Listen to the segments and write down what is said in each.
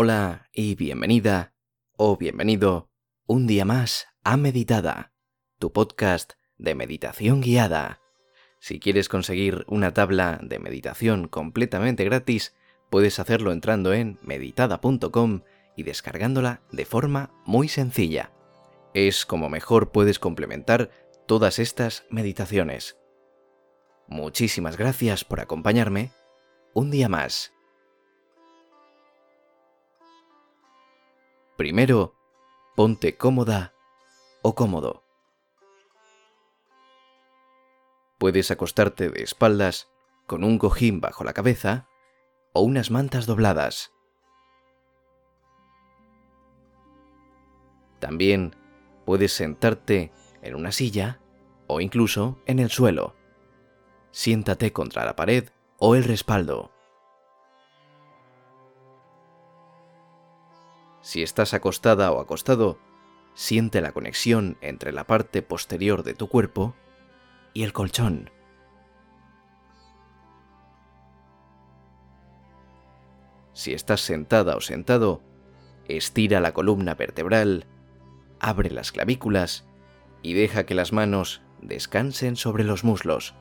Hola y bienvenida o bienvenido un día más a Meditada, tu podcast de meditación guiada. Si quieres conseguir una tabla de meditación completamente gratis, puedes hacerlo entrando en meditada.com y descargándola de forma muy sencilla. Es como mejor puedes complementar todas estas meditaciones. Muchísimas gracias por acompañarme un día más. Primero, ponte cómoda o cómodo. Puedes acostarte de espaldas con un cojín bajo la cabeza o unas mantas dobladas. También puedes sentarte en una silla o incluso en el suelo. Siéntate contra la pared o el respaldo. Si estás acostada o acostado, siente la conexión entre la parte posterior de tu cuerpo y el colchón. Si estás sentada o sentado, estira la columna vertebral, abre las clavículas y deja que las manos descansen sobre los muslos,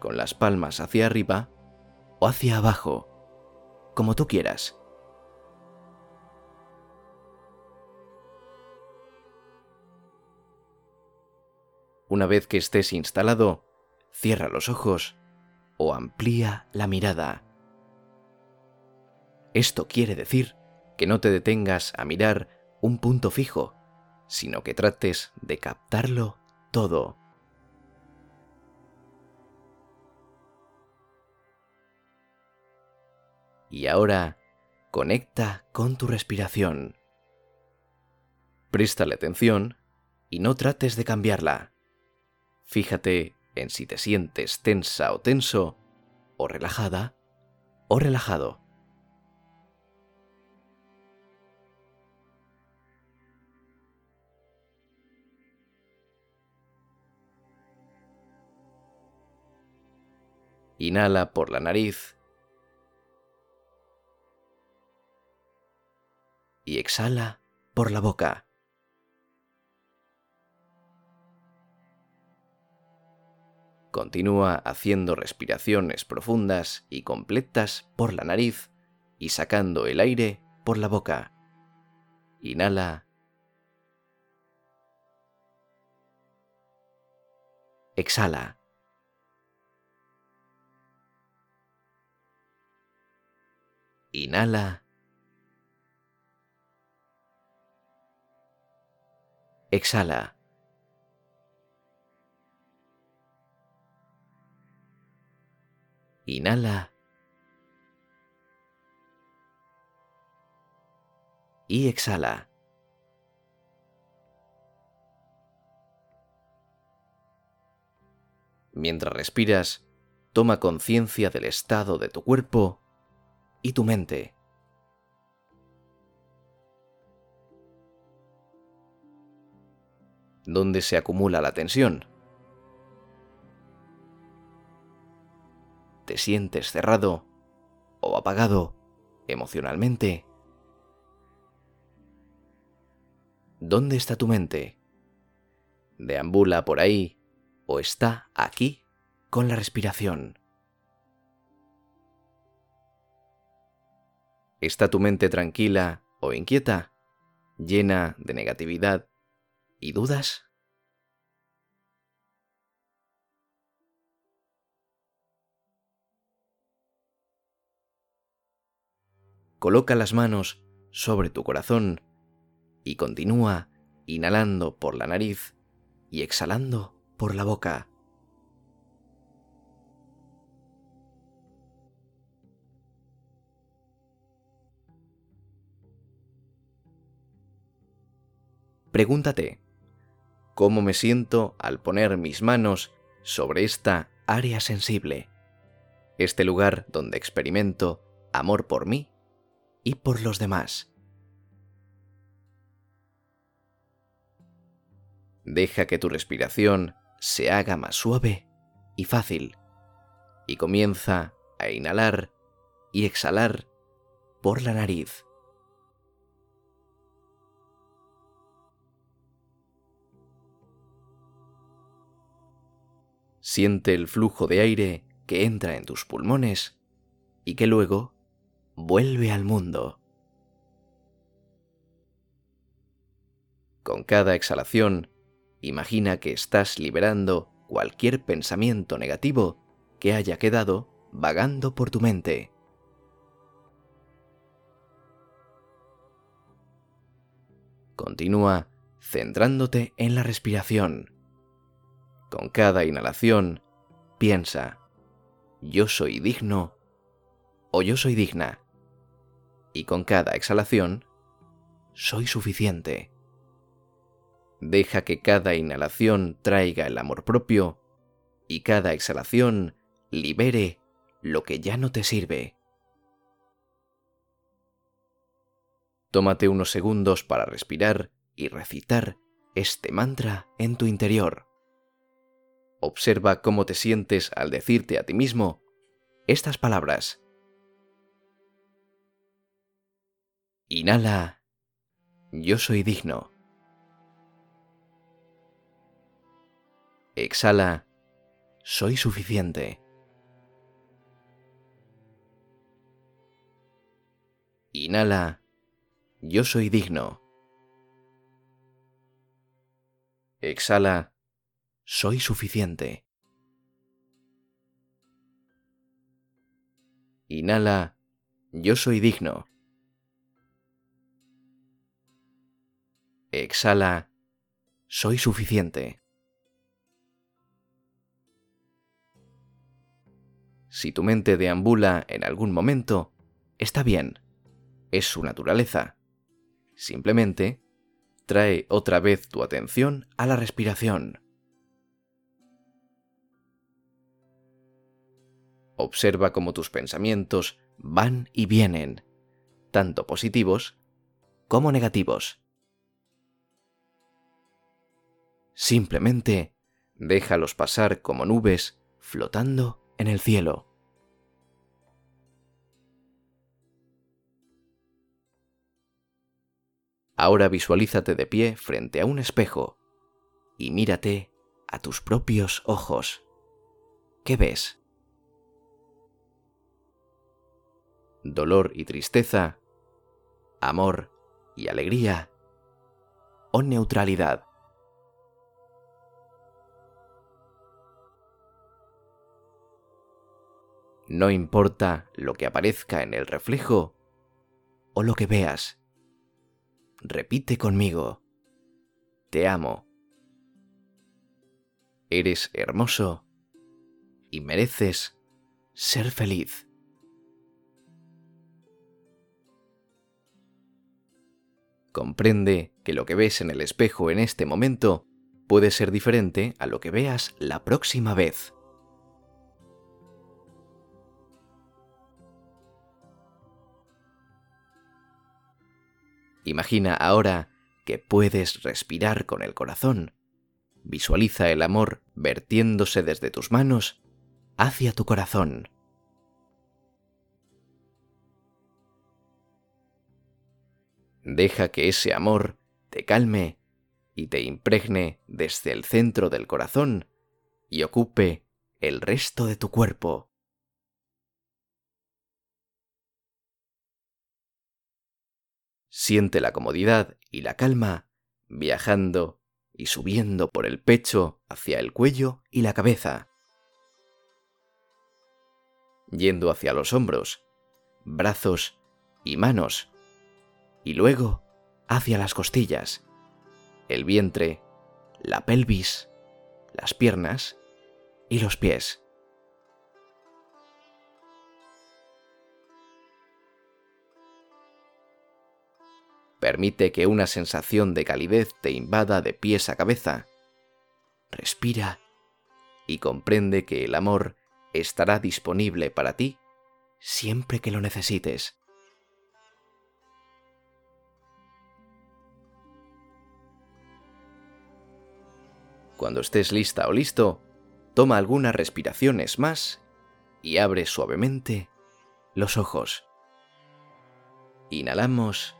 con las palmas hacia arriba o hacia abajo, como tú quieras. Una vez que estés instalado, cierra los ojos o amplía la mirada. Esto quiere decir que no te detengas a mirar un punto fijo, sino que trates de captarlo todo. Y ahora, conecta con tu respiración. Préstale atención y no trates de cambiarla. Fíjate en si te sientes tensa o tenso, o relajada o relajado. Inhala por la nariz y exhala por la boca. Continúa haciendo respiraciones profundas y completas por la nariz y sacando el aire por la boca. Inhala. Exhala. Inhala. Exhala. Inhala. Y exhala. Mientras respiras, toma conciencia del estado de tu cuerpo y tu mente. ¿Dónde se acumula la tensión? Te sientes cerrado o apagado emocionalmente? ¿Dónde está tu mente? ¿Deambula por ahí o está aquí con la respiración? ¿Está tu mente tranquila o inquieta, llena de negatividad y dudas? Coloca las manos sobre tu corazón y continúa inhalando por la nariz y exhalando por la boca. Pregúntate, ¿cómo me siento al poner mis manos sobre esta área sensible? Este lugar donde experimento amor por mí y por los demás. Deja que tu respiración se haga más suave y fácil y comienza a inhalar y exhalar por la nariz. Siente el flujo de aire que entra en tus pulmones y que luego vuelve al mundo. Con cada exhalación, imagina que estás liberando cualquier pensamiento negativo que haya quedado vagando por tu mente. Continúa centrándote en la respiración. Con cada inhalación, piensa, yo soy digno o yo soy digna. Y con cada exhalación, soy suficiente. Deja que cada inhalación traiga el amor propio y cada exhalación libere lo que ya no te sirve. Tómate unos segundos para respirar y recitar este mantra en tu interior. Observa cómo te sientes al decirte a ti mismo estas palabras. Inhala, yo soy digno. Exhala, soy suficiente. Inhala, yo soy digno. Exhala, soy suficiente. Inhala, yo soy digno. Exhala, soy suficiente. Si tu mente deambula en algún momento, está bien, es su naturaleza. Simplemente, trae otra vez tu atención a la respiración. Observa cómo tus pensamientos van y vienen, tanto positivos como negativos. Simplemente déjalos pasar como nubes flotando en el cielo. Ahora visualízate de pie frente a un espejo y mírate a tus propios ojos. ¿Qué ves? dolor y tristeza, amor y alegría o neutralidad. No importa lo que aparezca en el reflejo o lo que veas. Repite conmigo. Te amo. Eres hermoso y mereces ser feliz. Comprende que lo que ves en el espejo en este momento puede ser diferente a lo que veas la próxima vez. Imagina ahora que puedes respirar con el corazón. Visualiza el amor vertiéndose desde tus manos hacia tu corazón. Deja que ese amor te calme y te impregne desde el centro del corazón y ocupe el resto de tu cuerpo. Siente la comodidad y la calma viajando y subiendo por el pecho hacia el cuello y la cabeza, yendo hacia los hombros, brazos y manos y luego hacia las costillas, el vientre, la pelvis, las piernas y los pies. Permite que una sensación de calidez te invada de pies a cabeza. Respira y comprende que el amor estará disponible para ti siempre que lo necesites. Cuando estés lista o listo, toma algunas respiraciones más y abre suavemente los ojos. Inhalamos.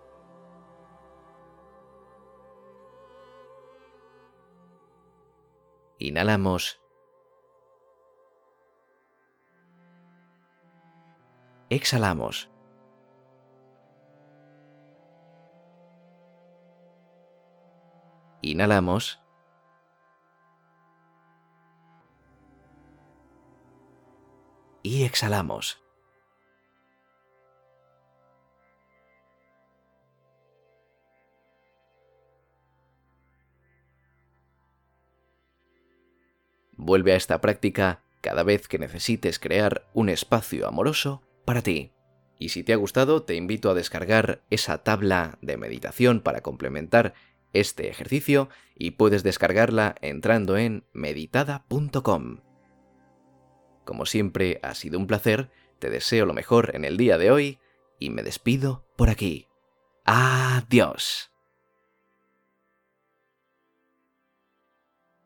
Inhalamos. Exhalamos. Inhalamos. Y exhalamos. Vuelve a esta práctica cada vez que necesites crear un espacio amoroso para ti. Y si te ha gustado, te invito a descargar esa tabla de meditación para complementar este ejercicio y puedes descargarla entrando en meditada.com. Como siempre, ha sido un placer, te deseo lo mejor en el día de hoy y me despido por aquí. Adiós.